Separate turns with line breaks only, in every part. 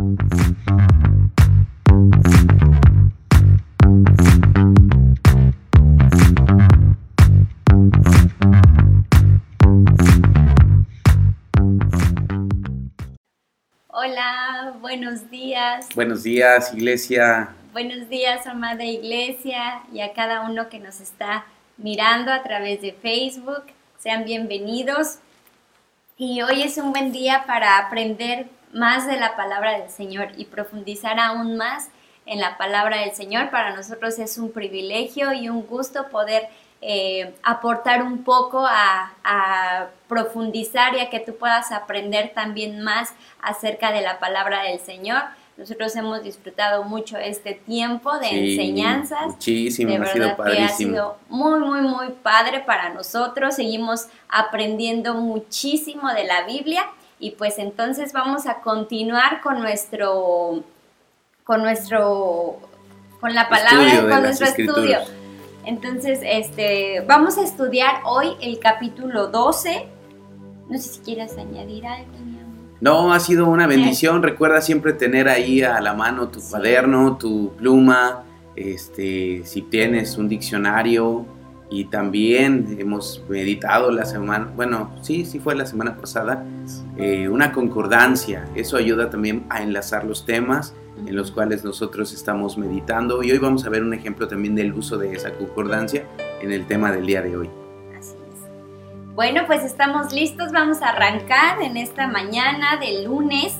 Hola, buenos días.
Buenos días, iglesia.
Buenos días, amada iglesia, y a cada uno que nos está mirando a través de Facebook. Sean bienvenidos. Y hoy es un buen día para aprender más de la palabra del Señor y profundizar aún más en la palabra del Señor. Para nosotros es un privilegio y un gusto poder eh, aportar un poco a, a, profundizar y a que tú puedas aprender también más acerca de la palabra del Señor. Nosotros hemos disfrutado mucho este tiempo de
Sí,
enseñanzas.
Muchísimo,
De
ha
verdad que ha sido muy, muy, muy padre para nosotros. Seguimos aprendiendo muchísimo de la Biblia y pues entonces vamos a continuar con nuestro, con nuestro, con la palabra, con nuestro estudio. Entonces, este, vamos a estudiar hoy el capítulo 12. No sé si quieres añadir algo.
No, ha sido una bendición. Recuerda siempre tener ahí a la mano tu
Sí.
cuaderno, tu pluma, este, si tienes un diccionario y también hemos meditado la semana, bueno, sí, sí fue la semana pasada, eh, una concordancia. Eso ayuda también a enlazar los temas en los cuales nosotros estamos meditando y hoy vamos a ver un ejemplo también del uso de esa concordancia en el tema del día de hoy.
Bueno, pues estamos listos. Vamos a arrancar en esta mañana de lunes.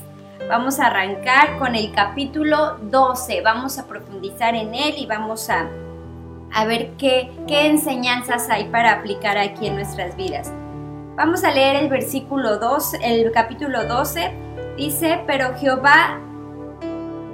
Vamos a arrancar con el capítulo 12. Vamos a profundizar en él y vamos a, a ver qué, qué enseñanzas hay para aplicar aquí en nuestras vidas. Vamos a leer el versículo 2, el capítulo 12. Dice, pero Jehová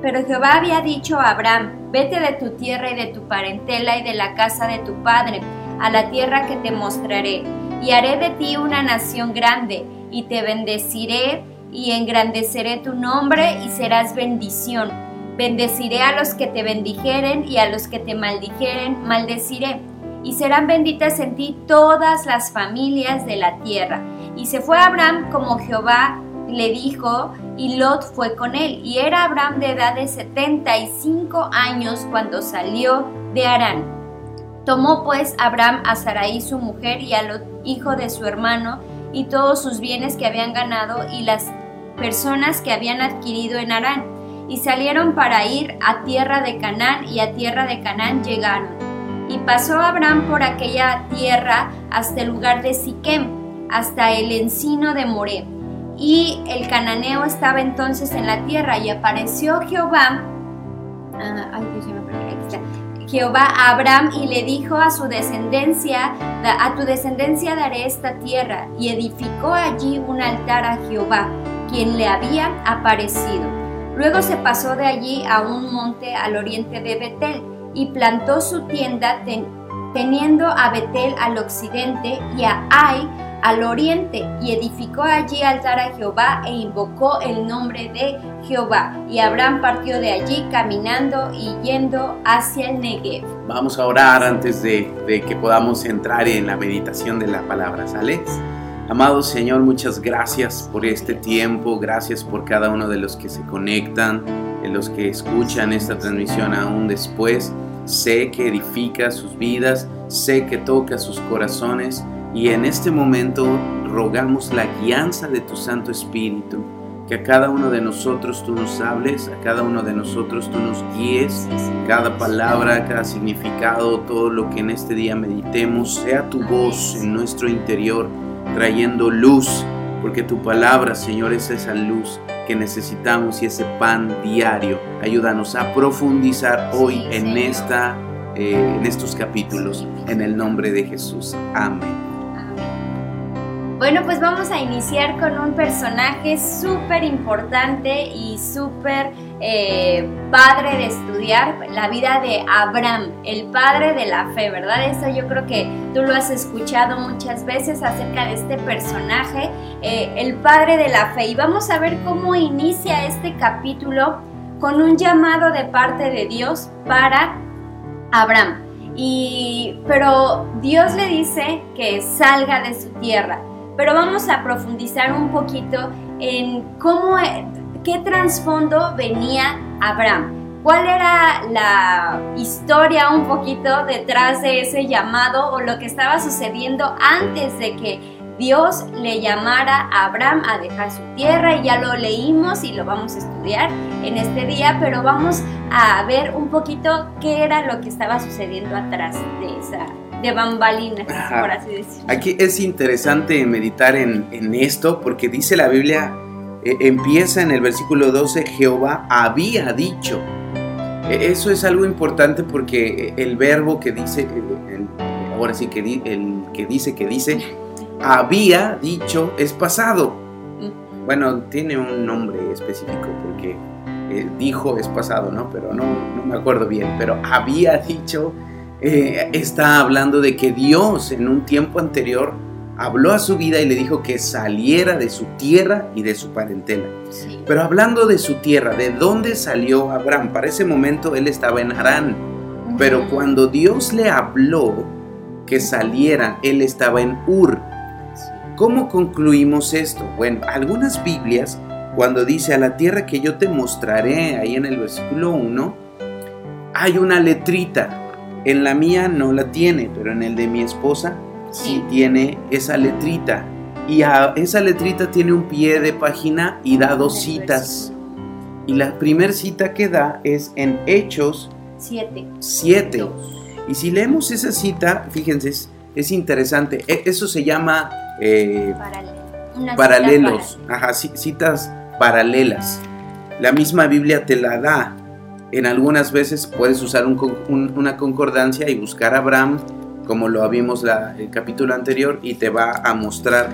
pero Jehová había dicho a Abraham, vete de tu tierra y de tu parentela y de la casa de tu padre, a la tierra que te mostraré, y haré de ti una nación grande, y te bendeciré y engrandeceré tu nombre y serás bendición. Bendeciré a los que te bendijeren y a los que te maldijeren, maldeciré. Y serán benditas en ti todas las familias de la tierra. Y se fue Abraham como Jehová le dijo, y Lot fue con él. Y era Abraham de edad de 75 años cuando salió de Harán. Tomó pues Abraham a Sarai su mujer y a Lot, hijo de su hermano, y todos sus bienes que habían ganado y las personas que habían adquirido en Harán. Y salieron para ir a tierra de Canaán, y a tierra de Canaán llegaron. Y pasó Abraham por aquella tierra hasta el lugar de Siquem, hasta el encino de Moré. Y el cananeo estaba entonces en la tierra, y apareció Jehová. ah, ay, Dios, me perdí. Jehová a Abraham y le dijo a su descendencia, "Da- a tu descendencia daré esta tierra, y edificó allí un altar a Jehová, quien le había aparecido. Luego se pasó de allí a un monte al oriente de Betel, y plantó su tienda ten- teniendo a Betel al occidente y a Ai al oriente, y edificó allí altar a Jehová e invocó el nombre de Jehová. Y Abraham partió de allí caminando y yendo hacia el Negev.
Vamos a orar antes de, de que podamos entrar en la meditación de la palabra, ¿sale? Amado Señor, muchas gracias por este tiempo, gracias por cada uno de los que se conectan, de los que escuchan esta transmisión aún después. Sé que edifica sus vidas, sé que toca sus corazones y en este momento rogamos la guianza de tu Santo Espíritu, que a cada uno de nosotros tú nos hables, a cada uno de nosotros tú nos guíes, cada palabra, cada significado, todo lo que en este día meditemos, sea tu voz en nuestro interior, trayendo luz, porque tu palabra, Señor, es esa luz que necesitamos y ese pan diario. Ayúdanos a profundizar hoy en, esta, eh, en estos capítulos, en el nombre de Jesús. Amén.
Bueno, pues vamos a iniciar con un personaje súper importante y súper eh, padre de estudiar, la vida de Abraham, el padre de la fe, ¿verdad? Eso yo creo que tú lo has escuchado muchas veces acerca de este personaje, eh, el padre de la fe. Y vamos a ver cómo inicia este capítulo con un llamado de parte de Dios para Abraham. Y, pero Dios le dice que salga de su tierra. Pero vamos a profundizar un poquito en cómo, qué trasfondo venía Abraham. ¿Cuál era la historia un poquito detrás de ese llamado o lo que estaba sucediendo antes de que Dios le llamara a Abraham a dejar su tierra y ya lo leímos y lo vamos a estudiar en este día, pero vamos a ver un poquito qué era lo que estaba sucediendo atrás de esa de bambalinas, por así decirlo.
Aquí es interesante meditar en, en esto porque dice la Biblia, eh, empieza en el versículo 12, Jehová había dicho. E, eso es algo importante porque el verbo que dice, ahora sí que el que dice que dice, había dicho es pasado. Bueno, tiene un nombre específico porque eh, dijo es pasado, ¿no? Pero no, no me acuerdo bien. Pero había dicho, eh, está hablando de que Dios en un tiempo anterior habló a su vida y le dijo que saliera de su tierra y de su parentela. Pero hablando de su tierra, ¿de dónde salió Abraham? Para ese momento él estaba en Harán. Pero cuando Dios le habló que saliera, él estaba en Ur. ¿Cómo concluimos esto? Bueno, algunas Biblias, cuando dice a la tierra que yo te mostraré, ahí en el versículo 1, hay una letrita. En la mía no la tiene, pero en el de mi esposa sí tiene esa letrita. Y a esa letrita tiene un pie de página y da dos citas. Y la primera cita que da es en Hechos
7.
7. Y si leemos esa cita, fíjense, es, interesante. E, eso se llama eh, paralelos. Ajá, citas paralelas. La misma Biblia te la da. En algunas veces puedes usar una concordancia y buscar a Abraham como lo vimos la, el capítulo anterior, y te va a mostrar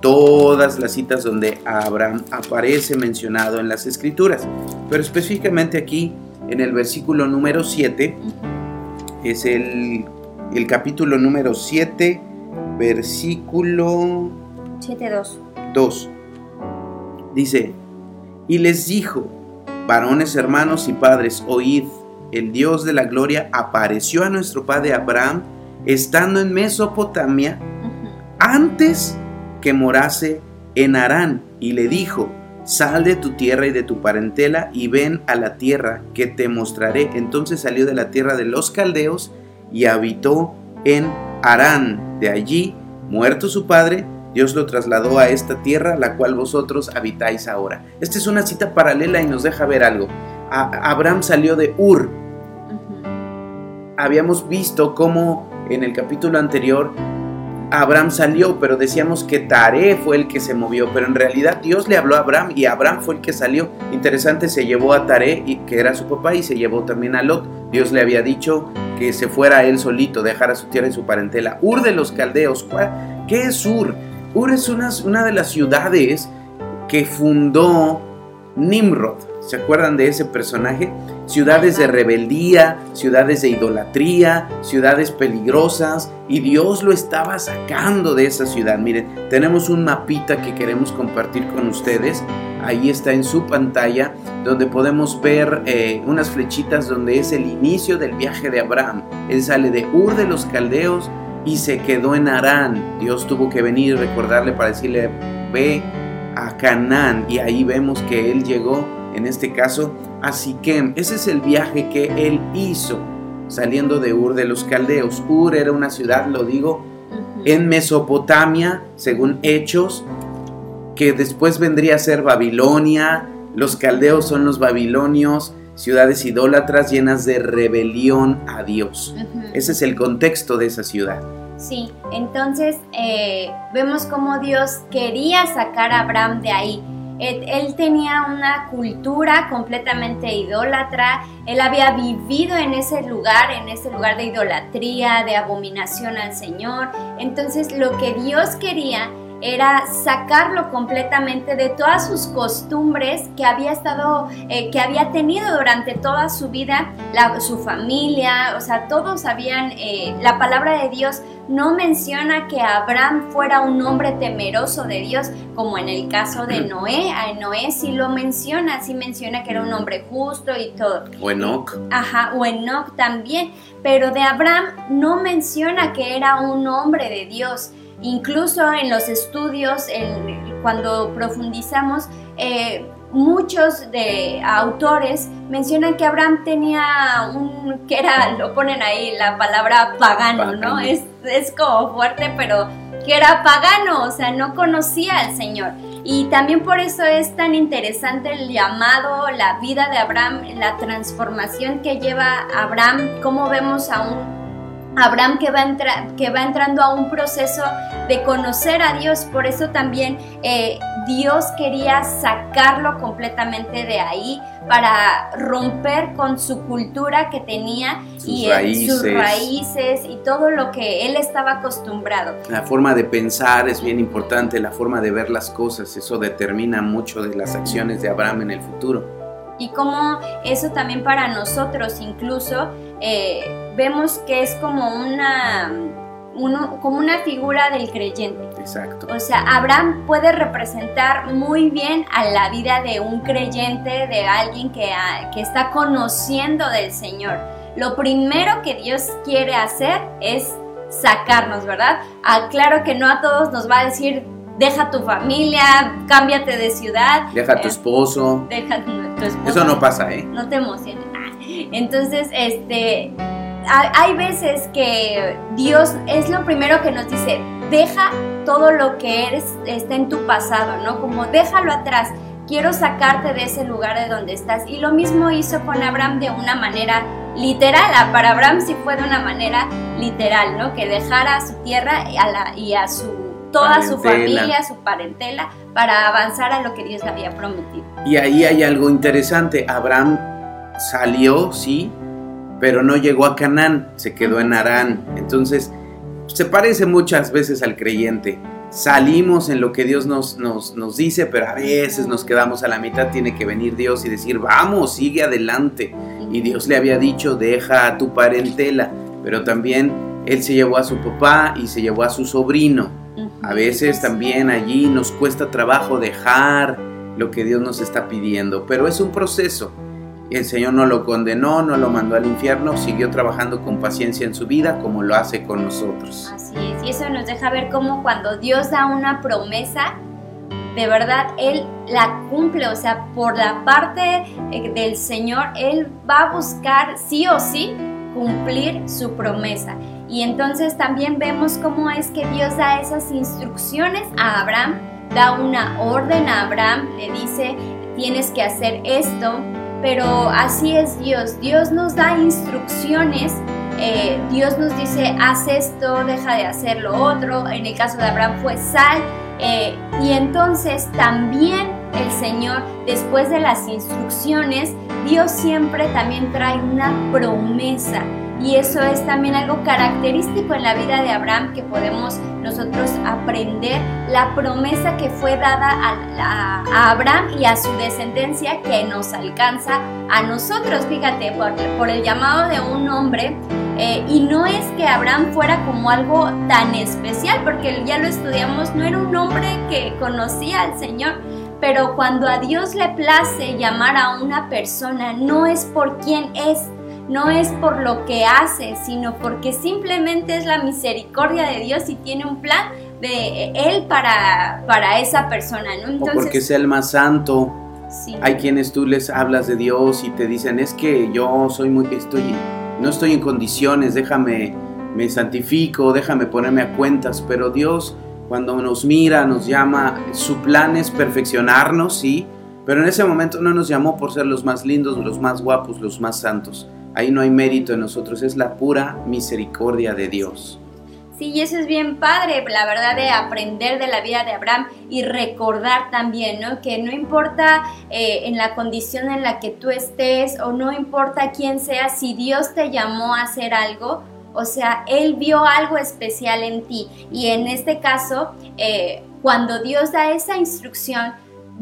todas las citas donde Abraham aparece mencionado en las escrituras. Pero específicamente aquí, en el versículo número 7, es el, el capítulo número 7, versículo
7.2.
2. Dice, y les dijo, varones hermanos y padres, oíd, el Dios de la gloria apareció a nuestro padre Abraham estando en Mesopotamia, antes que morase en Harán, y le dijo, sal de tu tierra y de tu parentela y ven a la tierra que te mostraré. Entonces salió de la tierra de los caldeos y habitó en Harán. De allí, muerto su padre, Dios lo trasladó a esta tierra, la cual vosotros habitáis ahora. Esta es una cita paralela y nos deja ver algo. Abraham salió de Ur. Habíamos visto cómo en el capítulo anterior, Abraham salió, pero decíamos que Taré fue el que se movió, pero en realidad Dios le habló a Abraham y Abraham fue el que salió. Interesante, se llevó a Taré, que era su papá, y se llevó también a Lot. Dios le había dicho que se fuera él solito, dejara su tierra y su parentela. Ur de los caldeos, ¿qué es Ur? Ur es una, una de las ciudades que fundó Nimrod. ¿Se acuerdan de ese personaje? Ciudades de rebeldía, ciudades de idolatría, ciudades peligrosas, y Dios lo estaba sacando de esa ciudad. Miren, tenemos un mapita que queremos compartir con ustedes. Ahí está en su pantalla, donde podemos ver eh, unas flechitas donde es el inicio del viaje de Abraham. Él sale de Ur de los Caldeos y se quedó en Arán. Dios tuvo que venir y recordarle para decirle, ve a Canaán. Y ahí vemos que él llegó, en este caso, Así que ese es el viaje que él hizo saliendo de Ur de los Caldeos. Ur era una ciudad, lo digo, en Mesopotamia, según Hechos, que después vendría a ser Babilonia. Los caldeos son los babilonios, ciudades idólatras llenas de rebelión a Dios. Ese es el contexto de esa ciudad.
Sí, entonces eh, vemos cómo Dios quería sacar a Abraham de ahí él, tenía una cultura completamente idólatra, él había vivido en ese lugar, en ese lugar de idolatría, de abominación al Señor. Entonces lo que Dios quería era sacarlo completamente de todas sus costumbres que había estado, eh, que había tenido durante toda su vida, su familia, o sea, todos sabían, eh, la palabra de Dios no menciona que Abraham fuera un hombre temeroso de Dios, como en el caso de Noé. A Noé sí lo menciona, sí menciona que era un hombre justo y todo.
O Enoch.
Ajá, o Enoch también. Pero de Abraham no menciona que era un hombre de Dios. Incluso en los estudios, cuando profundizamos, eh, muchos de autores mencionan que Abraham tenía un, que era, lo ponen ahí la palabra pagano, ¿no? Es, es como fuerte, pero que era pagano, o sea, no conocía al Señor. Y también por eso es tan interesante el llamado, la vida de Abraham, la transformación que lleva Abraham, cómo vemos a un Abraham que va, que va entrando a un proceso de conocer a Dios, por eso también eh, Dios quería sacarlo completamente de ahí para romper con su cultura que tenía y sus raíces y todo lo que él estaba acostumbrado.
La forma de pensar es bien importante, la forma de ver las cosas, eso determina mucho de las acciones de Abraham en el futuro.
Y como eso también para nosotros incluso eh, vemos que es como una, como una figura del creyente.
Exacto.
O sea, Abraham puede representar muy bien a la vida de un creyente, de alguien que, que está conociendo del Señor. Lo primero que Dios quiere hacer es sacarnos, ¿verdad? Ah, claro que no a todos nos va a decir, deja tu familia, cámbiate de ciudad.
Deja tu eh, esposo.
Deja tu esposo.
Eso no pasa, ¿eh?
No te emociones. Entonces, este, hay veces que Dios es lo primero que nos dice, deja todo lo que eres, está en tu pasado, ¿no? Como déjalo atrás, quiero sacarte de ese lugar de donde estás. Y lo mismo hizo con Abraham de una manera literal, para Abraham sí fue de una manera literal, ¿no? Que dejara a su tierra y a, la, y a su toda su familia, su parentela, para avanzar a lo que Dios le había prometido.
Y ahí hay algo interesante, Abraham salió, sí, pero no llegó a Canaán, se quedó en Arán. Entonces, se parece muchas veces al creyente. Salimos en lo que Dios nos, nos, nos, dice, pero a veces nos quedamos a la mitad. Tiene que venir Dios y decir, vamos, sigue adelante. Y Dios le había dicho, deja a tu parentela. Pero también Él se llevó a su papá y se llevó a su sobrino. A veces también allí nos cuesta trabajo dejar lo que Dios nos está pidiendo, pero es un proceso el Señor no lo condenó, no lo mandó al infierno, siguió trabajando con paciencia en su vida como lo hace con nosotros.
Así es, y eso nos deja ver cómo cuando Dios da una promesa, de verdad Él la cumple, o sea, por la parte eh, del Señor, Él va a buscar sí o sí cumplir su promesa. Y entonces también vemos cómo es que Dios da esas instrucciones a Abraham, da una orden a Abraham, le dice, tienes que hacer esto, pero así es Dios. Dios nos da instrucciones. Eh, Dios nos dice, haz esto, deja de hacer lo otro. En el caso de Abraham fue sal. Eh, y entonces también el Señor, después de las instrucciones, Dios siempre también trae una promesa. Y eso es también algo característico en la vida de Abraham que podemos nosotros aprender la promesa que fue dada a, Abraham y a su descendencia que nos alcanza a nosotros. Fíjate, por, el llamado de un hombre. Eh, y no es que Abraham fuera como algo tan especial, porque ya lo estudiamos, no era un hombre que conocía al Señor, pero cuando a Dios le place llamar a una persona, no es por quién es, no es por lo que hace, sino porque simplemente es la misericordia de Dios y tiene un plan de Él para, para esa persona, ¿no?
o porque sea el más santo. Hay quienes tú les hablas de Dios y te dicen, es que yo soy muy, estoy, no estoy en condiciones, déjame, me santifico, déjame ponerme a cuentas, pero Dios cuando nos mira, nos llama, su plan es perfeccionarnos, sí, pero en ese momento no nos llamó por ser los más lindos, los más guapos, los más santos. Ahí no hay mérito en nosotros, es la pura misericordia de Dios.
Sí, y eso es bien padre, la verdad, de aprender de la vida de Abraham y recordar también, ¿no? Que no importa eh, en la condición en la que tú estés o no importa quién sea, si Dios te llamó a hacer algo, o sea, Él vio algo especial en ti. Y en este caso, eh, cuando Dios da esa instrucción,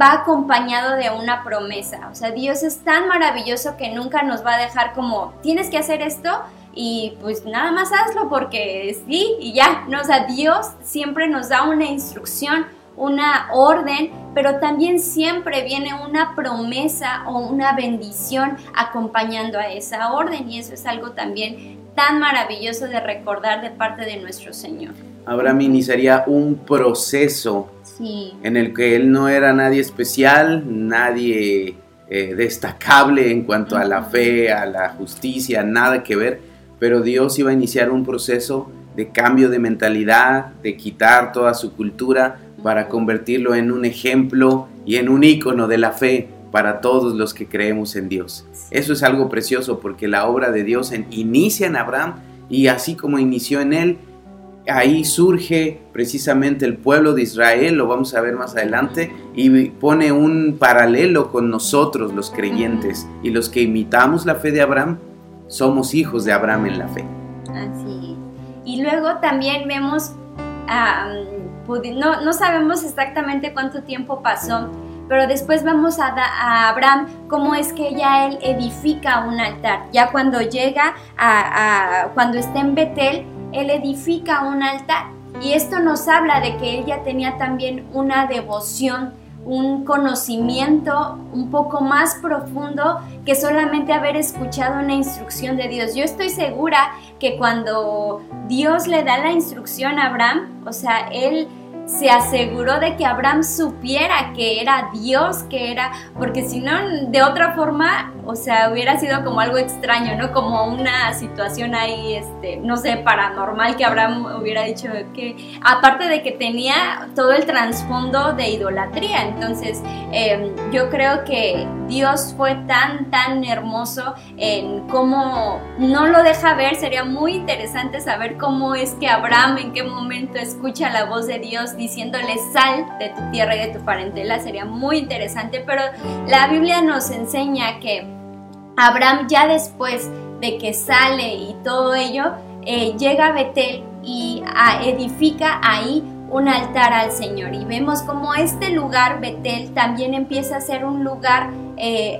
va acompañado de una promesa. O sea, Dios es tan maravilloso que nunca nos va a dejar como, tienes que hacer esto y pues nada más hazlo porque sí y ya. No, o sea, Dios siempre nos da una instrucción, una orden, pero también siempre viene una promesa o una bendición acompañando a esa orden y eso es algo también tan maravilloso de recordar de parte de nuestro Señor.
Abraham iniciaría un proceso en el que él no era nadie especial, nadie eh, destacable en cuanto a la fe, a la justicia, nada que ver, pero Dios iba a iniciar un proceso de cambio de mentalidad, de quitar toda su cultura para convertirlo en un ejemplo y en un icono de la fe para todos los que creemos en Dios. Eso es algo precioso porque la obra de Dios inicia en Abraham y así como inició en él, ahí surge precisamente el pueblo de Israel, lo vamos a ver más adelante, y pone un paralelo con nosotros los creyentes y los que imitamos la fe de Abraham, somos hijos de Abraham en la fe.
Así Y luego también vemos, no, no sabemos exactamente cuánto tiempo pasó, pero después vemos a, Abraham cómo es que ya él edifica un altar. Ya cuando llega a, cuando está en Betel, él edifica un altar. Y esto nos habla de que él ya tenía también una devoción, un conocimiento un poco más profundo que solamente haber escuchado una instrucción de Dios. Yo estoy segura que cuando Dios le da la instrucción a Abraham, o sea, él se aseguró de que Abraham supiera que era Dios, que era, porque si no, de otra forma, o sea, hubiera sido como algo extraño, ¿no? Como una situación ahí, este, no sé, paranormal que Abraham hubiera dicho que, aparte de que tenía todo el trasfondo de idolatría, entonces em, yo creo que Dios fue tan, tan hermoso en cómo no lo deja ver, sería muy interesante saber cómo es que Abraham en qué momento escucha la voz de Dios diciéndole sal de tu tierra y de tu parentela, sería muy interesante, pero la Biblia nos enseña que Abraham ya después de que sale y todo ello, eh, llega a Betel y edifica ahí un altar al Señor. Y vemos como este lugar, Betel, también empieza a ser un lugar, eh,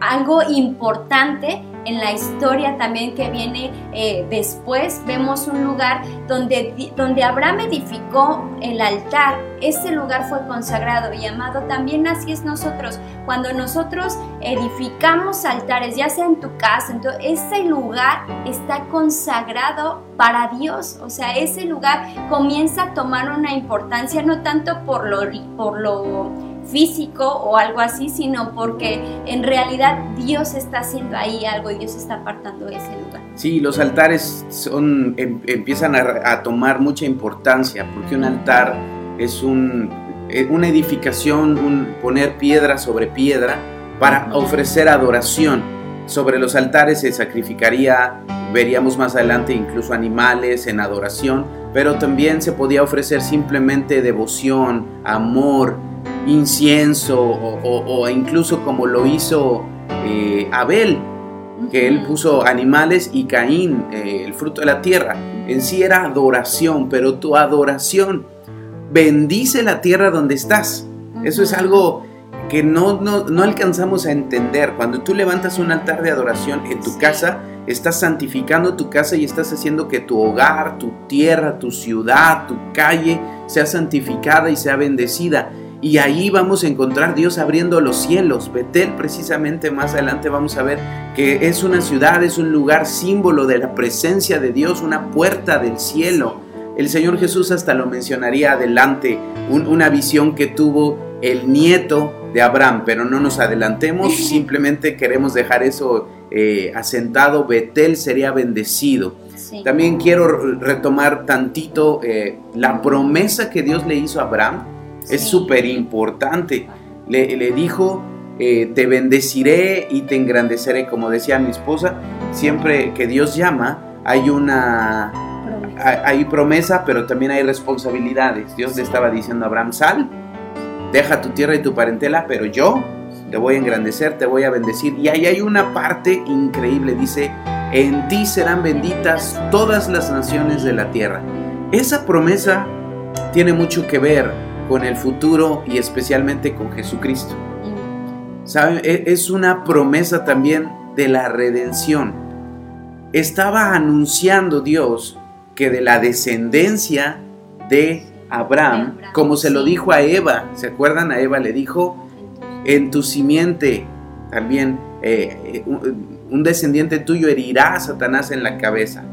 algo importante en la historia también que viene eh, después, vemos un lugar donde, donde Abraham edificó el altar. Ese lugar fue consagrado y amado. También así es nosotros. Cuando nosotros edificamos altares, ya sea en tu casa, entonces ese lugar está consagrado para Dios. O sea, ese lugar comienza a tomar una importancia no tanto por lo, por lo físico o algo así, sino porque en realidad Dios está haciendo ahí algo y Dios está apartando ese lugar.
Sí, los altares son, em, empiezan a, tomar mucha importancia porque un altar es un, eh, una edificación, un poner piedra sobre piedra para ofrecer adoración. Sobre los altares se sacrificaría, veríamos más adelante incluso animales en adoración, pero también se podía ofrecer simplemente devoción, amor, incienso o, incluso como lo hizo eh, Abel, que él puso animales y Caín, eh, el fruto de la tierra. En sí era adoración, pero tu adoración bendice la tierra donde estás. Eso es algo que no, no, alcanzamos a entender. Cuando tú levantas un altar de adoración en tu casa, estás santificando tu casa y estás haciendo que tu hogar, tu tierra, tu ciudad, tu calle sea santificada y sea bendecida. Y ahí vamos a encontrar Dios abriendo los cielos. Betel precisamente más adelante vamos a ver que es una ciudad, es un lugar símbolo de la presencia de Dios, una puerta del cielo. El Señor Jesús hasta lo mencionaría adelante, una visión que tuvo el nieto de Abraham, pero no nos adelantemos, simplemente queremos dejar eso eh, asentado. Betel sería bendecido. También quiero retomar tantito eh, la promesa que Dios le hizo a Abraham es súper importante. Le, dijo, eh, te bendeciré y te engrandeceré, como decía mi esposa, siempre que Dios llama hay una... Hay, promesa, pero también hay responsabilidades. Dios le estaba diciendo a Abraham, sal, deja tu tierra y tu parentela, pero yo te voy a engrandecer, te voy a bendecir. Y ahí hay una parte increíble, dice, en ti serán benditas todas las naciones de la tierra. Esa promesa tiene mucho que ver con el futuro y especialmente con Jesucristo. ¿Saben? E, es una promesa también de la redención. Estaba anunciando Dios que de la descendencia de Abraham, como se lo dijo a Eva, ¿se acuerdan? A Eva le dijo, en tu simiente también eh, un descendiente tuyo herirá a Satanás en la cabeza.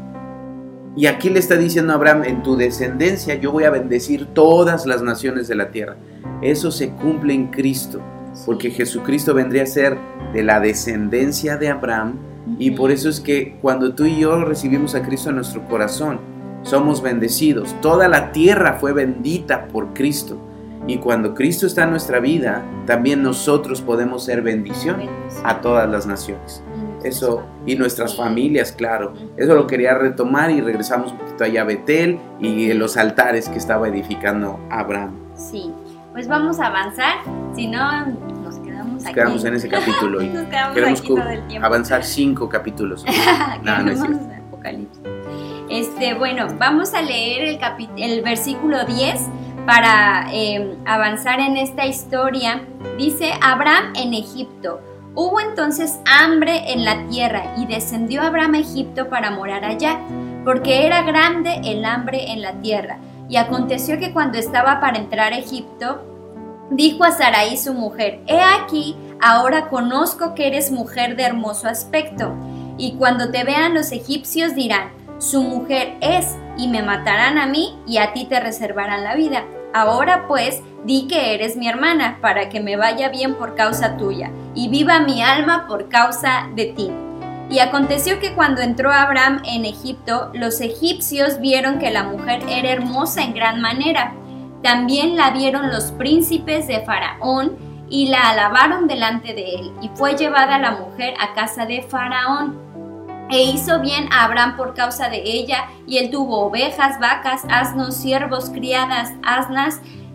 Y aquí le está diciendo a Abraham, en tu descendencia yo voy a bendecir todas las naciones de la tierra. Eso se cumple en Cristo, porque Jesucristo vendría a ser de la descendencia de Abraham y por eso es que cuando tú y yo recibimos a Cristo en nuestro corazón, somos bendecidos. Toda la tierra fue bendita por Cristo. Y cuando Cristo está en nuestra vida, también nosotros podemos ser bendición a todas las naciones. Eso, y nuestras familias, claro. Eso lo quería retomar y regresamos un poquito allá a Betel y los altares que estaba edificando Abraham.
Sí, pues vamos a avanzar, si no nos quedamos
Nos
aquí.
quedamos en ese capítulo y
Nos quedamos
queremos
aquí
cu-
todo el tiempo.
avanzar cinco capítulos. No, no es.
Apocalipsis. Este, bueno, vamos a leer el, capi- el versículo 10 para eh, avanzar en esta historia. Dice, Abraham en Egipto. Hubo entonces hambre en la tierra y descendió Abraham a Egipto para morar allá, porque era grande el hambre en la tierra. Y aconteció que cuando estaba para entrar a Egipto, dijo a Sarai su mujer, He aquí, ahora conozco que eres mujer de hermoso aspecto, y cuando te vean los egipcios dirán, su mujer es, y me matarán a mí, y a ti te reservarán la vida. Ahora pues, di que eres mi hermana, para que me vaya bien por causa tuya, y viva mi alma por causa de ti. Y aconteció que cuando entró Abraham en Egipto, los egipcios vieron que la mujer era hermosa en gran manera. También la vieron los príncipes de Faraón y la alabaron delante de él. Y fue llevada la mujer a casa de Faraón. E hizo bien a Abraham por causa de ella, y él tuvo ovejas, vacas, asnos, siervos, criadas, asnas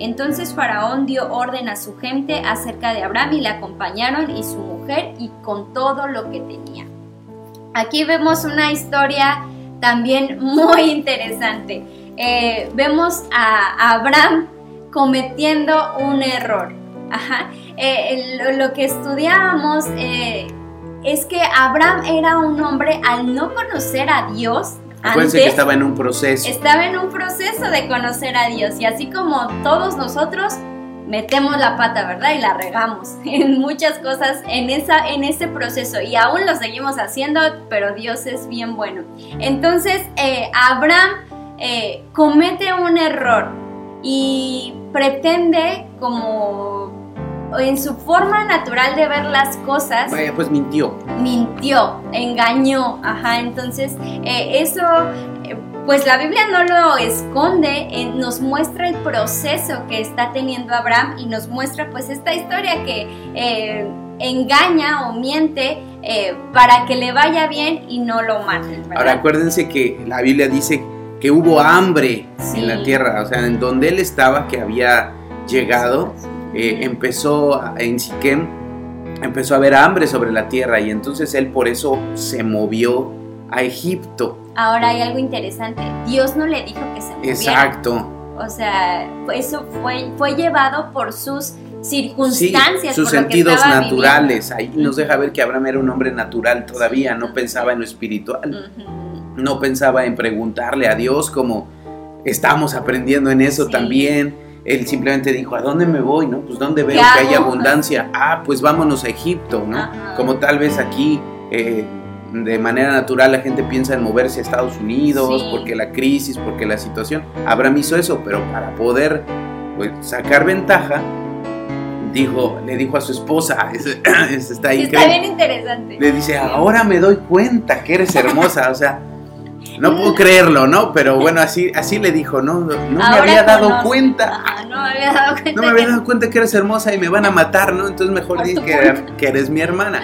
Entonces Faraón dio orden a su gente acerca de Abraham y le acompañaron y su mujer y con todo lo que tenía. Aquí vemos una historia también muy interesante. Eh, vemos a Abraham cometiendo un error. Ajá. Eh, lo, lo, que estudiábamos eh, es que Abraham era un hombre al no conocer a Dios.
Acuérdense
antes,
que estaba en un proceso.
Estaba en un proceso de conocer a Dios y así como todos nosotros metemos la pata, ¿verdad? Y la regamos en muchas cosas en, esa, en ese proceso y aún lo seguimos haciendo, pero Dios es bien bueno. Entonces, eh, Abraham eh, comete un error y pretende como en su forma natural de ver las cosas.
Vaya, pues mintió.
Mintió, engañó, ajá. Entonces, eh, eso, eh, pues la Biblia no lo esconde, eh, nos muestra el proceso que está teniendo Abraham y nos muestra pues esta historia que engaña o miente para que le vaya bien y no lo maten. ¿verdad?
Ahora acuérdense que la Biblia dice que hubo hambre
Sí.
en la tierra, o sea, en donde él estaba, que había llegado, eh, empezó a- en Siquem, empezó a haber hambre sobre la tierra y entonces él por eso se movió a Egipto.
Ahora hay algo interesante, Dios no le dijo que se moviera.
Exacto.
O sea, eso fue, fue llevado por sus
Sí,
circunstancias.
sus sentidos naturales. Ahí nos deja ver que Abraham era un hombre natural todavía, no pensaba en lo espiritual. no pensaba en preguntarle a Dios como estamos aprendiendo en eso
Sí.
también. Él simplemente dijo, ¿a dónde me voy? ¿No? Pues ¿dónde veo
¿Qué
que hay abundancia? Ah, pues vámonos a Egipto, ¿no?
Ajá.
Como tal vez aquí eh, de manera natural la gente piensa en moverse a Estados Unidos
Sí.
porque la crisis, porque la situación. Abraham hizo eso, pero para poder pues, sacar ventaja, dijo, le dijo a su esposa, es- es- está increíble.
está bien interesante.
Le dice, ahora me doy cuenta que eres hermosa, o sea, no puedo creerlo, ¿no? Pero bueno, así, así le dijo, no, no me
Ahora
había dado cuenta,
Ajá, no me había dado cuenta.
no me había
que-
dado cuenta que eres hermosa y me van a matar, ¿no? Entonces mejor di que, que eres mi hermana.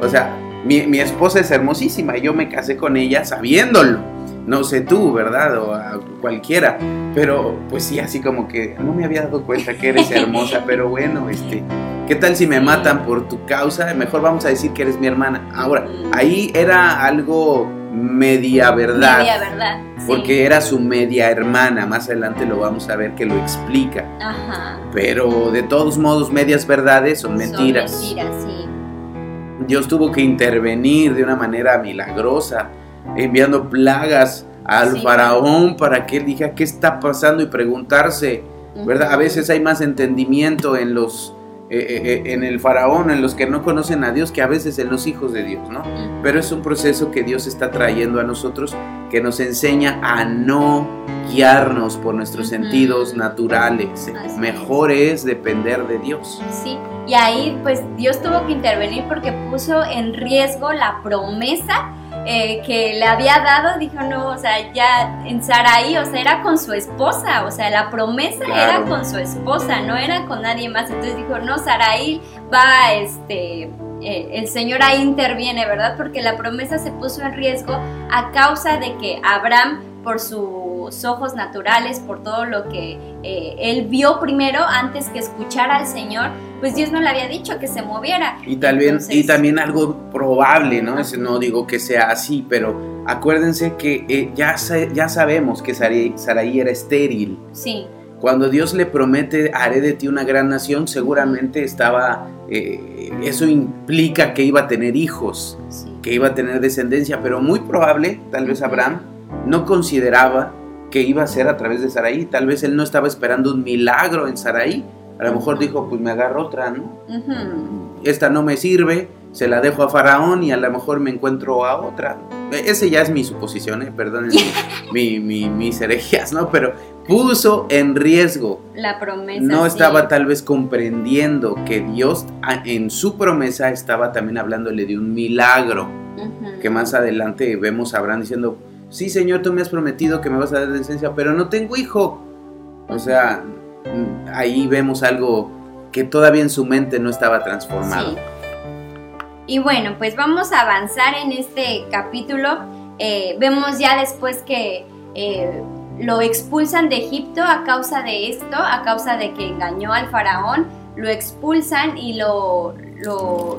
O sea, mi, mi esposa es hermosísima y yo me casé con ella sabiéndolo. No sé tú, ¿verdad? O a cualquiera. Pero pues sí, así como que no me había dado cuenta que eres hermosa, pero bueno, este, ¿qué tal si me matan por tu causa? Mejor vamos a decir que eres mi hermana. Ahora, ahí era algo media verdad.
Media verdad. sí.
Porque era su media hermana, más adelante lo vamos a ver que lo explica.
Ajá.
Pero de todos modos, medias verdades son mentiras.
Son mentiras, sí.
Dios tuvo que intervenir de una manera milagrosa, enviando plagas al
Sí.
faraón para que él dijera qué está pasando y preguntarse, ¿verdad? A veces hay más entendimiento en los eh, eh, eh, en el faraón, en los que no conocen a Dios, que a veces en los hijos de Dios, ¿no? Pero es un proceso que Dios está trayendo a nosotros que nos enseña a no guiarnos por nuestros sentidos naturales.
Así
Mejor es depender de Dios.
Sí, y ahí pues Dios tuvo que intervenir porque puso en riesgo la promesa eh, que le había dado, dijo no, o sea, ya en Saraí, o sea, era con su esposa, o sea, la promesa
Claro.
era con su esposa, no era con nadie más, entonces dijo, no, Saraí va, este, eh, el Señor ahí interviene, ¿verdad? Porque la promesa se puso en riesgo a causa de que Abraham, por sus ojos naturales, por todo lo que eh, él vio primero antes que escuchara al Señor, pues Dios no le había dicho que se moviera.
Y también,
Entonces-
y también algo probable, ¿no? Es- no digo que sea así, pero acuérdense que eh, ya, ya sabemos que Sarai, Sarai era estéril.
Sí,
Cuando Dios le promete, haré de ti una gran nación, seguramente estaba, eh, eso implica que iba a tener hijos,
sí.
que iba a tener descendencia, pero muy probable, tal vez. Abraham no consideraba que iba a ser a través de Sarai, tal vez él no estaba esperando un milagro en Sarai, a lo mejor dijo, pues me agarro otra, ¿no? Esta no me sirve, se la dejo a Faraón y a lo mejor me encuentro a otra. E- Ese ya es mi suposición, ¿eh? perdonen mi, mi- mis herejías, ¿no? Pero puso en riesgo.
La promesa.
No
sí.
estaba tal vez comprendiendo que Dios en su promesa estaba también hablándole de un milagro. Que más adelante vemos a Abraham diciendo, sí Señor, tú me has prometido que me vas a dar descendencia, pero no tengo hijo. O sea, ahí vemos algo que todavía en su mente no estaba transformado.
Y bueno, pues vamos a avanzar en este capítulo. Eh, vemos ya después que eh, lo expulsan de Egipto a causa de esto, a causa de que engañó al faraón, lo expulsan y lo, lo,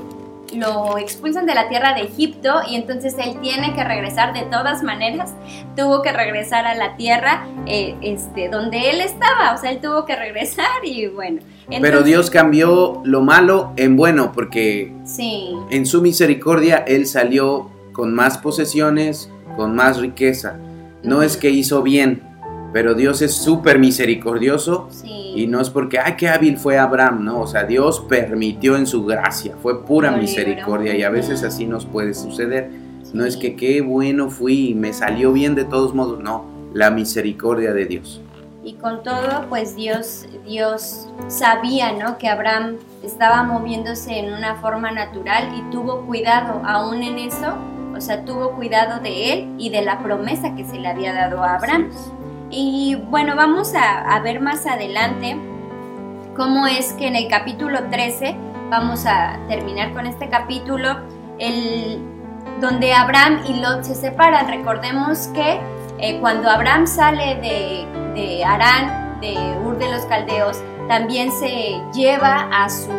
lo expulsan de la tierra de Egipto y entonces él tiene que regresar de todas maneras, tuvo que regresar a la tierra eh, este, donde él estaba, o sea, él tuvo que regresar y bueno.
Pero Dios cambió lo malo en bueno, porque
Sí.
en su misericordia Él salió con más posesiones, con más riqueza. No es que hizo bien, pero Dios es súper misericordioso
Sí.
y no es porque, ay, qué hábil fue Abraham, ¿no? O sea, Dios permitió en su gracia, fue pura
Lo
misericordia y a veces así nos puede suceder. No es
Sí.
que qué bueno fui y me salió bien de todos modos, no, la misericordia de Dios.
Y con todo, pues Dios, Dios sabía, ¿no? Que Abraham estaba moviéndose en una forma natural y tuvo cuidado aún en eso, o sea, tuvo cuidado de él y de la promesa que se le había dado a Abraham. Y bueno, vamos a, a ver más adelante cómo es que en el capítulo 13, vamos a terminar con este capítulo, el, donde Abraham y Lot se separan. Recordemos que eh, cuando Abraham sale de, de Arán, de Ur de los Caldeos, también se lleva a su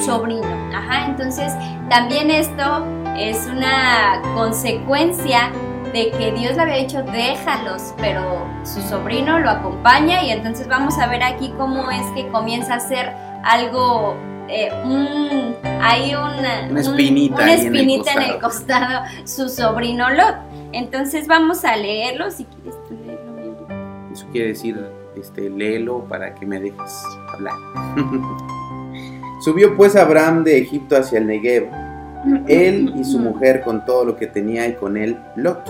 sobrino. Ajá, entonces también esto es una consecuencia de que Dios le había dicho déjalos, pero su sobrino lo acompaña y entonces vamos a ver aquí cómo es que comienza a ser algo, eh, un, hay una,
Una espinita
una
ahí en el
espinita en el,
costado.
su sobrino Lot. Entonces vamos a leerlo, si quieres tú leerlo.
Eso quiere decir, este, léelo para que me dejes hablar. Subió pues Abraham de Egipto hacia el Negev, él y su mujer con todo lo que tenía y con él Lot.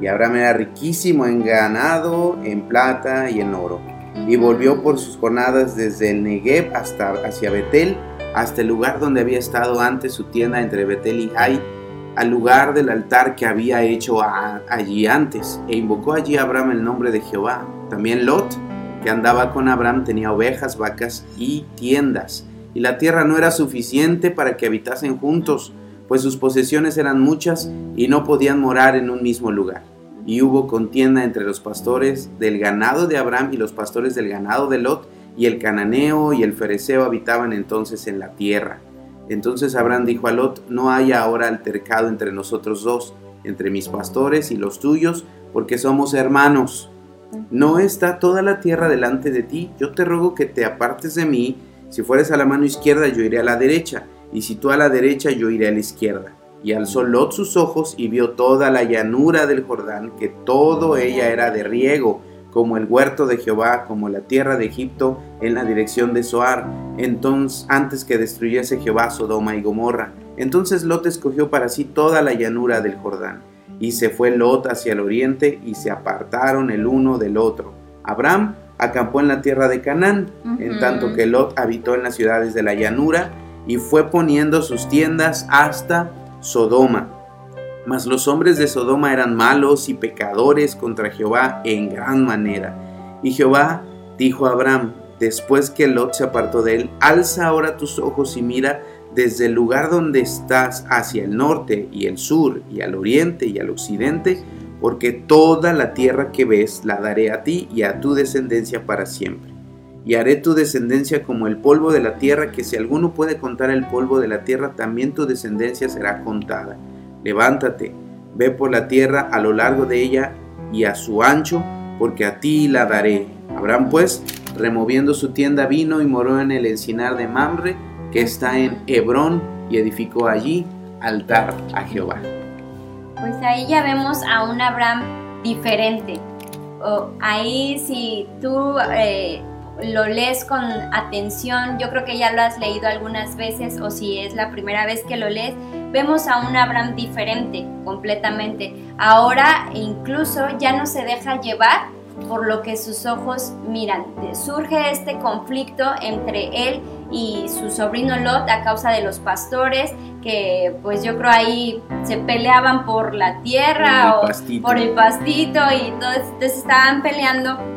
Y Abraham era riquísimo en ganado, en plata y en oro. Y volvió por sus jornadas desde el Negev hasta hacia Betel, hasta el lugar donde había estado antes su tienda entre Betel y Jai, al lugar del altar que había hecho allí antes, e invocó allí a Abraham el nombre de Jehová. También Lot, que andaba con Abraham, tenía ovejas, vacas y tiendas, y la tierra no era suficiente para que habitasen juntos, pues sus posesiones eran muchas y no podían morar en un mismo lugar. Y hubo contienda entre los pastores del ganado de Abraham y los pastores del ganado de Lot, y el cananeo y el fereceo habitaban entonces en la tierra. Entonces Abraham dijo a Lot, no haya ahora altercado entre nosotros dos, entre mis pastores y los tuyos, porque somos hermanos. ¿No está toda la tierra delante de ti? Yo te ruego que te apartes de mí. Si fueres a la mano izquierda, yo iré a la derecha, y si tú a la derecha, yo iré a la izquierda. Y alzó Lot sus ojos y vio toda la llanura del Jordán, que todo ella era de riego, como el huerto de Jehová, como la tierra de Egipto, en la dirección de Zoar, entonces antes que destruyese Jehová Sodoma y Gomorra. Entonces Lot escogió para sí toda la llanura del Jordán, y se fue Lot hacia el oriente, y se apartaron el uno del otro. Abraham acampó en la tierra de Canaán, en tanto que Lot habitó en las ciudades de la llanura, y fue poniendo sus tiendas hasta Sodoma. Mas los hombres de Sodoma eran malos y pecadores contra Jehová en gran manera. Y Jehová dijo a Abraham, después que Lot se apartó de él, alza ahora tus ojos y mira desde el lugar donde estás hacia el norte y el sur y al oriente y al occidente, porque toda la tierra que ves la daré a ti y a tu descendencia para siempre. Y haré tu descendencia como el polvo de la tierra, que si alguno puede contar el polvo de la tierra, también tu descendencia será contada. Levántate, ve por la tierra a lo largo de ella y a su ancho, porque a ti la daré. Abraham pues, removiendo su tienda, vino y moró en el encinar de Mamre, que está en Hebrón y edificó allí altar a Jehová.
Pues ahí ya vemos a un Abraham diferente. ahí si tú eh, lo lees con atención, yo creo que ya lo has leído algunas veces o si es la primera vez que lo lees, vemos a un Abraham diferente completamente. Ahora incluso ya no se deja llevar por lo que sus ojos miran. Surge este conflicto entre él y su sobrino Lot a causa de los pastores que pues yo creo ahí se peleaban por la tierra o por el pastito y entonces estaban peleando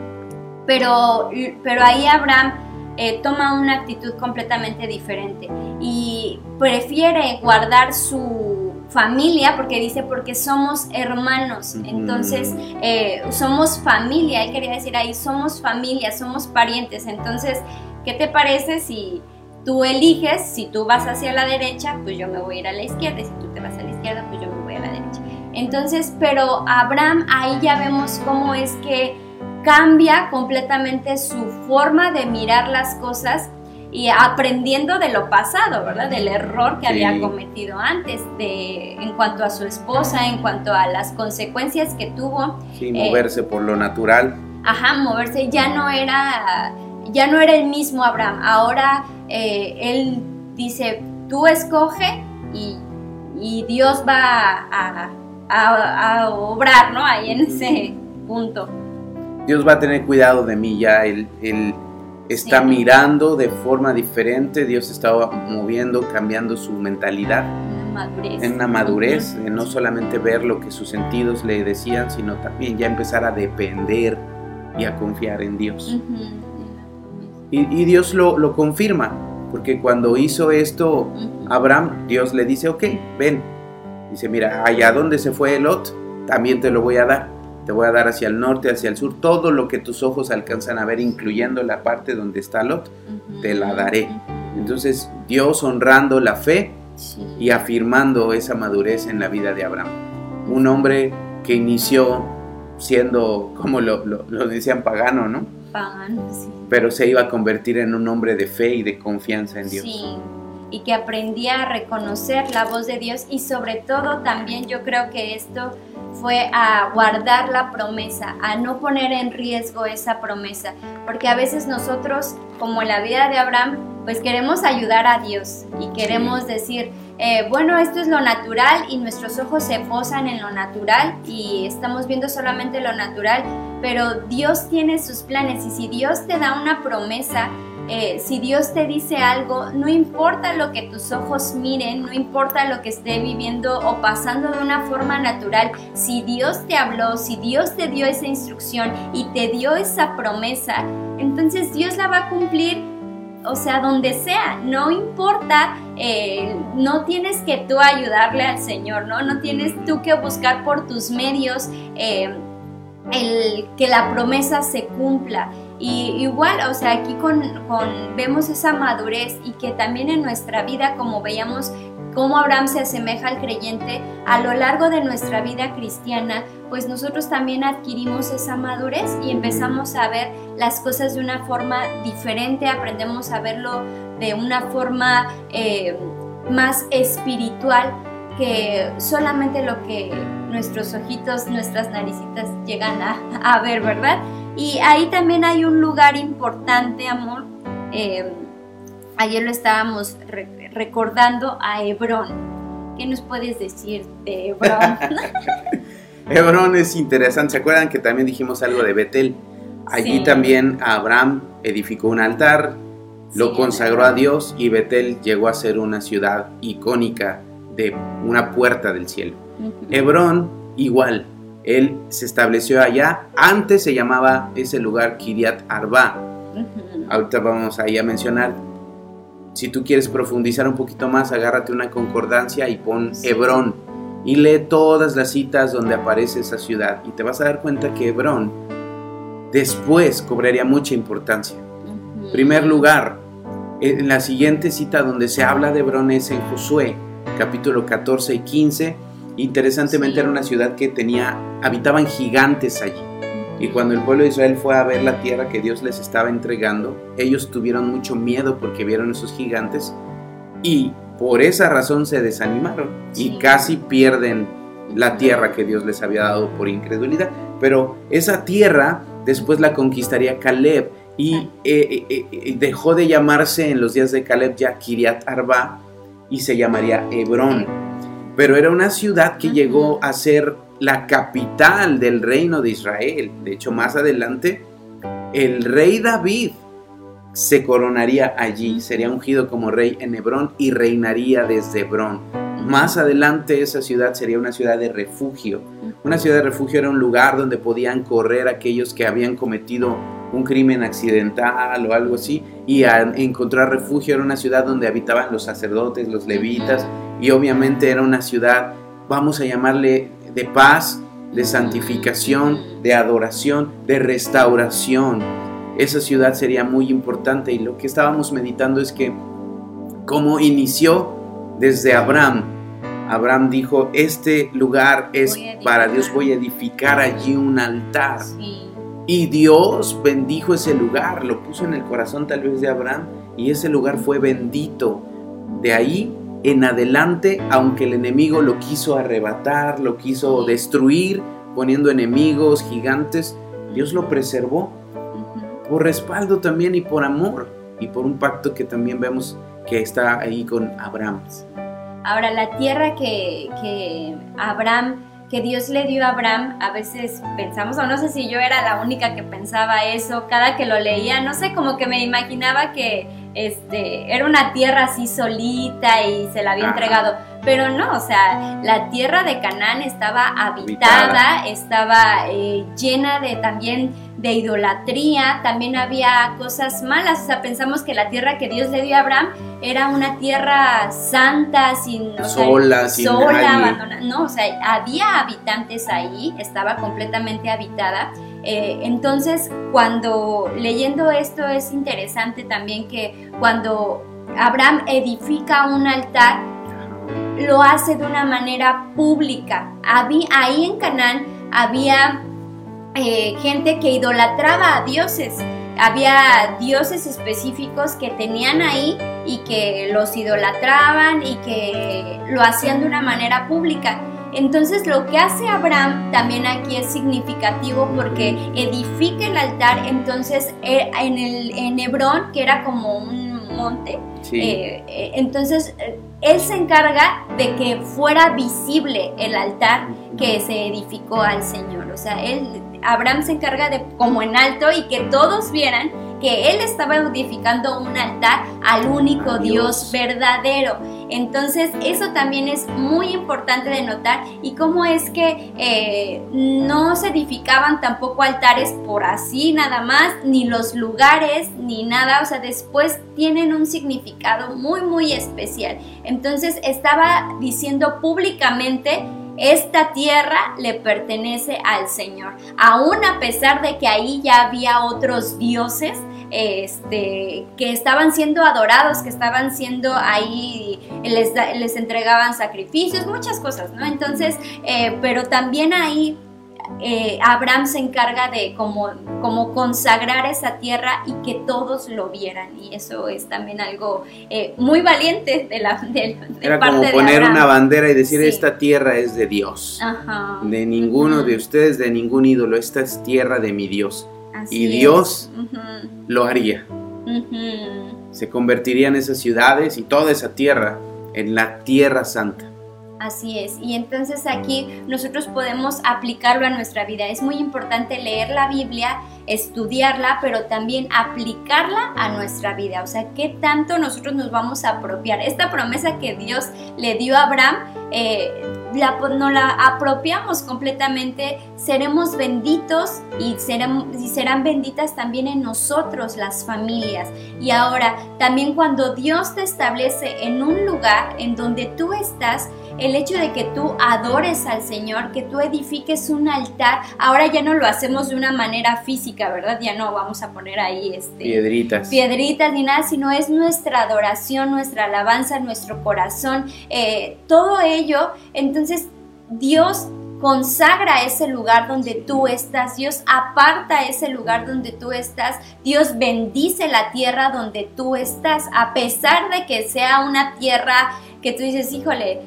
pero, pero ahí Abraham eh, toma una actitud completamente diferente y prefiere guardar su familia, porque dice, porque somos hermanos, entonces eh, somos familia, él quería decir ahí, somos familia, somos parientes, entonces, ¿qué te parece si tú eliges, si tú vas hacia la derecha, pues yo me voy a ir a la izquierda, y si tú te vas a la izquierda, pues yo me voy a la derecha. Entonces, pero Abraham, ahí ya vemos cómo es que cambia completamente su forma de mirar las cosas y aprendiendo de lo pasado, ¿verdad? Del error que había cometido antes, de, en cuanto a su esposa, en cuanto a las consecuencias que tuvo.
Sí, moverse por lo natural.
Ajá, moverse ya no era, ya no era el mismo Abraham. Ahora eh, él dice, tú escoge y, Dios va a, a, obrar, ¿no? Ahí en ese punto.
Dios va a tener cuidado de mí ya, él, está mirando de forma diferente, Dios estaba moviendo, cambiando su mentalidad. En una madurez, en no solamente ver lo que sus sentidos le decían, sino también ya empezar a depender y a confiar en Dios. y, Dios lo, confirma, porque cuando hizo esto Abraham, Dios le dice, ok, ven. Dice, mira, allá donde se fue Lot, también te lo voy a dar te voy a dar hacia el norte, hacia el sur, todo lo que tus ojos alcanzan a ver, incluyendo la parte donde está Lot, te la daré. Entonces Dios honrando la fe y afirmando esa madurez en la vida de Abraham. Un hombre que inició siendo, como lo, decían, pagano, ¿no?
Pagano, sí.
Pero se iba a convertir en un hombre de fe y de confianza en Dios.
Sí, y que aprendía a reconocer la voz de Dios y sobre todo también yo creo que esto fue a guardar la promesa, a no poner en riesgo esa promesa, porque a veces nosotros, como en la vida de Abraham, pues queremos ayudar a Dios y queremos decir, eh, bueno, esto es lo natural y nuestros ojos se posan en lo natural y estamos viendo solamente lo natural, pero Dios tiene sus planes y si Dios te da una promesa, eh, si Dios te dice algo, no importa lo que tus ojos miren, no importa lo que esté viviendo o pasando de una forma natural, si Dios te habló, si Dios te dio esa instrucción y te dio esa promesa, entonces Dios la va a cumplir o sea, donde sea, no importa, eh, no tienes que tú ayudarle al Señor, ¿no? No tienes tú que buscar por tus medios eh, el que la promesa se cumpla. Y igual, o sea, aquí con, vemos esa madurez y que también en nuestra vida, como veíamos, cómo Abraham se asemeja al creyente, a lo largo de nuestra vida cristiana, pues nosotros también adquirimos esa madurez y empezamos a ver las cosas de una forma diferente, aprendemos a verlo de una forma eh, más espiritual que solamente lo que nuestros ojitos, nuestras naricitas llegan a, ver, ¿verdad? Y ahí también hay un lugar importante, amor. Eh, ayer lo estábamos recordando a Hebrón. ¿Qué nos puedes decir de Hebrón?
Hebrón es interesante. ¿Se acuerdan que también dijimos algo de Betel? Allí también Abraham edificó un altar, lo consagró a Dios y Betel llegó a ser una ciudad icónica de una puerta del cielo. Hebrón igual, él se estableció allá. Antes se llamaba ese lugar Kiriat Arba. Ahorita vamos ahí a mencionar si tú quieres profundizar un poquito más, agárrate una concordancia y pon Hebrón y lee todas las citas donde aparece esa ciudad y te vas a dar cuenta que Hebrón después cobraría mucha importancia. Primer lugar, en la siguiente cita donde se habla de Hebrón es en Josué, capítulo 14 y 15. Interesantemente era una ciudad que tenía, habitaban gigantes allí. Y cuando el pueblo de Israel fue a ver la tierra que Dios les estaba entregando, ellos tuvieron mucho miedo porque vieron esos gigantes y por esa razón se desanimaron y casi pierden la tierra que Dios les había dado por incredulidad. Pero esa tierra después la conquistaría Caleb y eh, eh, eh, dejó de llamarse en los días de Caleb ya Kiriat Arba y se llamaría Hebrón. Pero era una ciudad que llegó a ser la capital del reino de Israel. De hecho, más adelante, el rey David se coronaría allí, sería ungido como rey en Hebrón y reinaría desde Hebrón. Más adelante esa ciudad sería una ciudad de refugio. Una ciudad de refugio era un lugar donde podían correr aquellos que habían cometido un crimen accidental o algo así y a encontrar refugio era una ciudad donde habitaban los sacerdotes, los levitas y obviamente era una ciudad, vamos a llamarle de paz, de santificación, de adoración, de restauración. Esa ciudad sería muy importante y lo que estábamos meditando es que como inició desde Abraham, Abraham dijo, este lugar es para Dios, voy a edificar allí un altar. Y Dios bendijo ese lugar, lo puso en el corazón tal vez de Abraham y ese lugar fue bendito. De ahí en adelante, aunque el enemigo lo quiso arrebatar, lo quiso destruir, poniendo enemigos gigantes, Dios lo preservó. Por respaldo también y por amor y por un pacto que también vemos que está ahí con Abraham.
Ahora, la tierra que, que Abraham que Dios le dio a Abraham, a veces pensamos, o no sé si yo era la única que pensaba eso, cada que lo leía, no sé, como que me imaginaba que este, era una tierra así solita y se la había entregado. Pero no, o sea, la tierra de Canaán estaba habitada, estaba eh, llena de también de idolatría, también había cosas malas. O sea, pensamos que la tierra que Dios le dio a Abraham era una tierra santa, sin
sola, sin sola,
abandonada. No, o sea, había habitantes ahí, estaba completamente habitada. Eh, entonces, cuando leyendo esto es interesante también que cuando Abraham edifica un altar, lo hace de una manera pública. ahí en Canaán había eh, gente que idolatraba a dioses. Había dioses específicos que tenían ahí y que los idolatraban y que lo hacían de una manera pública. Entonces lo que hace Abraham también aquí es significativo porque edifica el altar, entonces eh, en, el, en Hebrón, que era como un monte, eh, entonces él se encarga de que fuera visible el altar que se edificó al Señor. O sea, él, Abraham se encarga de como en alto y que todos vieran que él estaba edificando un altar al único Dios. verdadero. Entonces eso también es muy importante de notar y cómo es que eh, no se edificaban tampoco altares por así nada más, ni los lugares, ni nada, o sea, después tienen un significado muy, muy especial. Entonces estaba diciendo públicamente esta tierra le pertenece al Señor. Aún a pesar de que ahí ya había otros dioses, este, que estaban siendo adorados, que estaban siendo ahí, les, les entregaban sacrificios, muchas cosas, ¿no? Entonces, eh, pero también ahí eh, Abraham se encarga de como, como consagrar esa tierra y que todos lo vieran. Y eso es también algo eh, muy valiente de la de,
Era como poner una bandera y decir esta tierra es de Dios. De ninguno de ustedes, de ningún ídolo. Esta es tierra de mi Dios. Y Dios lo haría. Se convertirían esas ciudades y toda esa tierra en la tierra santa.
Así es, y entonces aquí nosotros podemos aplicarlo a nuestra vida. Es muy importante leer la Biblia, estudiarla, pero también aplicarla a nuestra vida. O sea, ¿qué tanto nosotros nos vamos a apropiar? Esta promesa que Dios le dio a Abraham, eh, la, no la apropiamos completamente, seremos benditos y y serán benditas también en nosotros las familias. Y ahora, también cuando Dios te establece en un lugar en donde tú estás, el hecho de que tú adores al Señor, que tú edifiques un altar, ahora ya no lo hacemos de una manera física, ¿verdad? Ya no vamos a poner ahí este,
piedritas.
Piedritas ni nada, sino es nuestra adoración, nuestra alabanza, nuestro corazón, eh, todo ello. Entonces Dios consagra ese lugar donde tú estás, Dios aparta ese lugar donde tú estás, Dios bendice la tierra donde tú estás, a pesar de que sea una tierra que tú dices, híjole,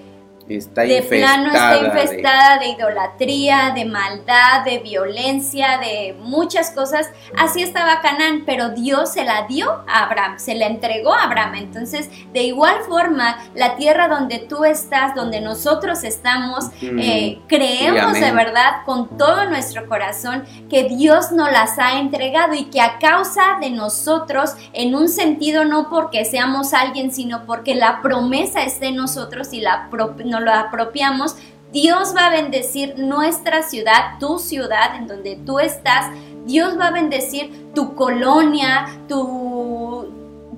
Está
de
plano
está infestada de... idolatría, de maldad, de violencia, de muchas cosas. Así estaba Canaán, pero Dios se la dio a Abraham, se la entregó a Abraham. Entonces, de igual forma, la tierra donde tú estás, donde nosotros estamos, eh, creemos de verdad con todo nuestro corazón que Dios nos las ha entregado y que a causa de nosotros, en un sentido no porque seamos alguien, sino porque la promesa es de nosotros y la nos lo apropiamos, Dios va a bendecir nuestra ciudad, tu ciudad en donde tú estás. Dios va a bendecir tu colonia, tu,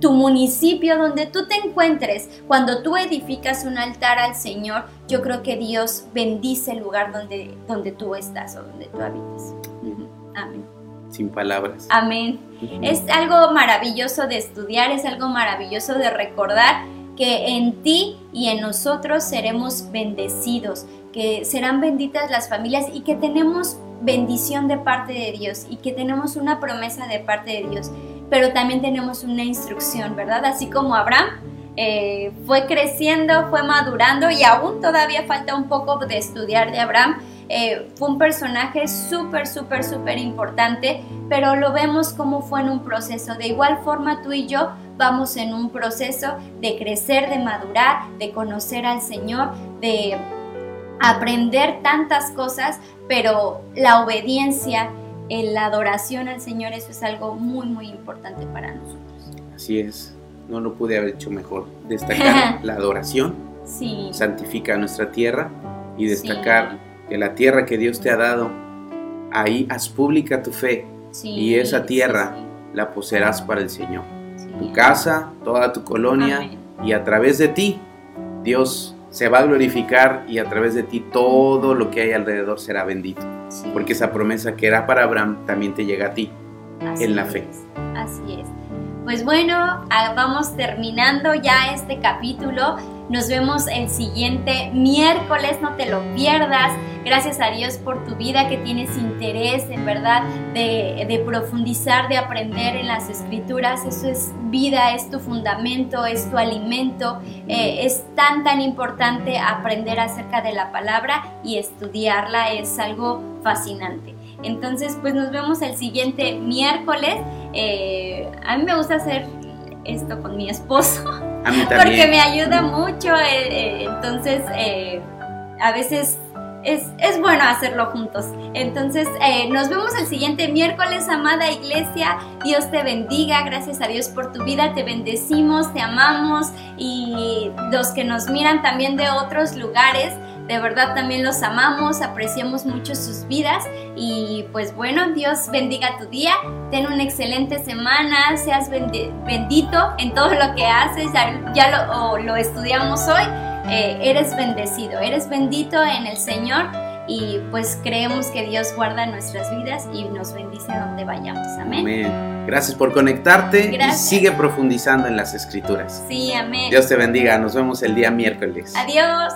tu municipio, donde tú te encuentres. Cuando tú edificas un altar al Señor, yo creo que Dios bendice el lugar donde, donde tú estás o donde tú habitas. Amén.
Sin palabras.
Amén. Es algo maravilloso de estudiar, es algo maravilloso de recordar que en ti y en nosotros seremos bendecidos, que serán benditas las familias y que tenemos bendición de parte de Dios y que tenemos una promesa de parte de Dios, pero también tenemos una instrucción, ¿verdad? Así como Abraham eh, fue creciendo, fue madurando y aún todavía falta un poco de estudiar de Abraham. Eh, fue un personaje súper, súper, súper importante, pero lo vemos como fue en un proceso. De igual forma tú y yo vamos en un proceso de crecer, de madurar, de conocer al Señor, de aprender tantas cosas, pero la obediencia, la adoración al Señor, eso es algo muy, muy importante para nosotros.
Así es, no lo pude haber hecho mejor. Destacar la adoración,
sí.
santifica nuestra tierra y destacar que la tierra que Dios te ha dado, ahí haz pública tu fe y esa tierra la poseerás para el Señor tu casa, toda tu colonia y a través de ti Dios se va a glorificar y a través de ti todo lo que hay alrededor será bendito. Porque esa promesa que era para Abraham también te llega a ti en la fe.
Así es. Pues bueno, ah, vamos terminando ya este capítulo. Nos vemos el siguiente miércoles, no te lo pierdas. Gracias a Dios por tu vida que tienes interés en verdad de, profundizar, de aprender en las escrituras. Eso es vida, es tu fundamento, es tu alimento. Eh, es tan, tan importante aprender acerca de la palabra y estudiarla. Es algo fascinante. Entonces, pues nos vemos el siguiente miércoles. Eh, a mí me gusta hacer esto con mi esposo. Porque me ayuda mucho. Eh, eh, entonces, eh, a veces es, es, bueno hacerlo juntos. Entonces, nos vemos el siguiente miércoles, amada iglesia. Dios te bendiga. Gracias a Dios por tu vida. Te bendecimos, te amamos. Y los que nos miran también de otros lugares. De verdad también los amamos, apreciamos mucho sus vidas y pues bueno, Dios bendiga tu día, ten una excelente semana, seas bendito en todo lo que haces, ya, lo, estudiamos hoy, eh, eres bendecido, eres bendito en el Señor y pues creemos que Dios guarda nuestras vidas y nos bendice a donde vayamos. Amén.
Amén. Gracias por conectarte
Gracias.
y sigue profundizando en las escrituras.
Sí, amén.
Dios te bendiga. Nos vemos el día miércoles.
Adiós.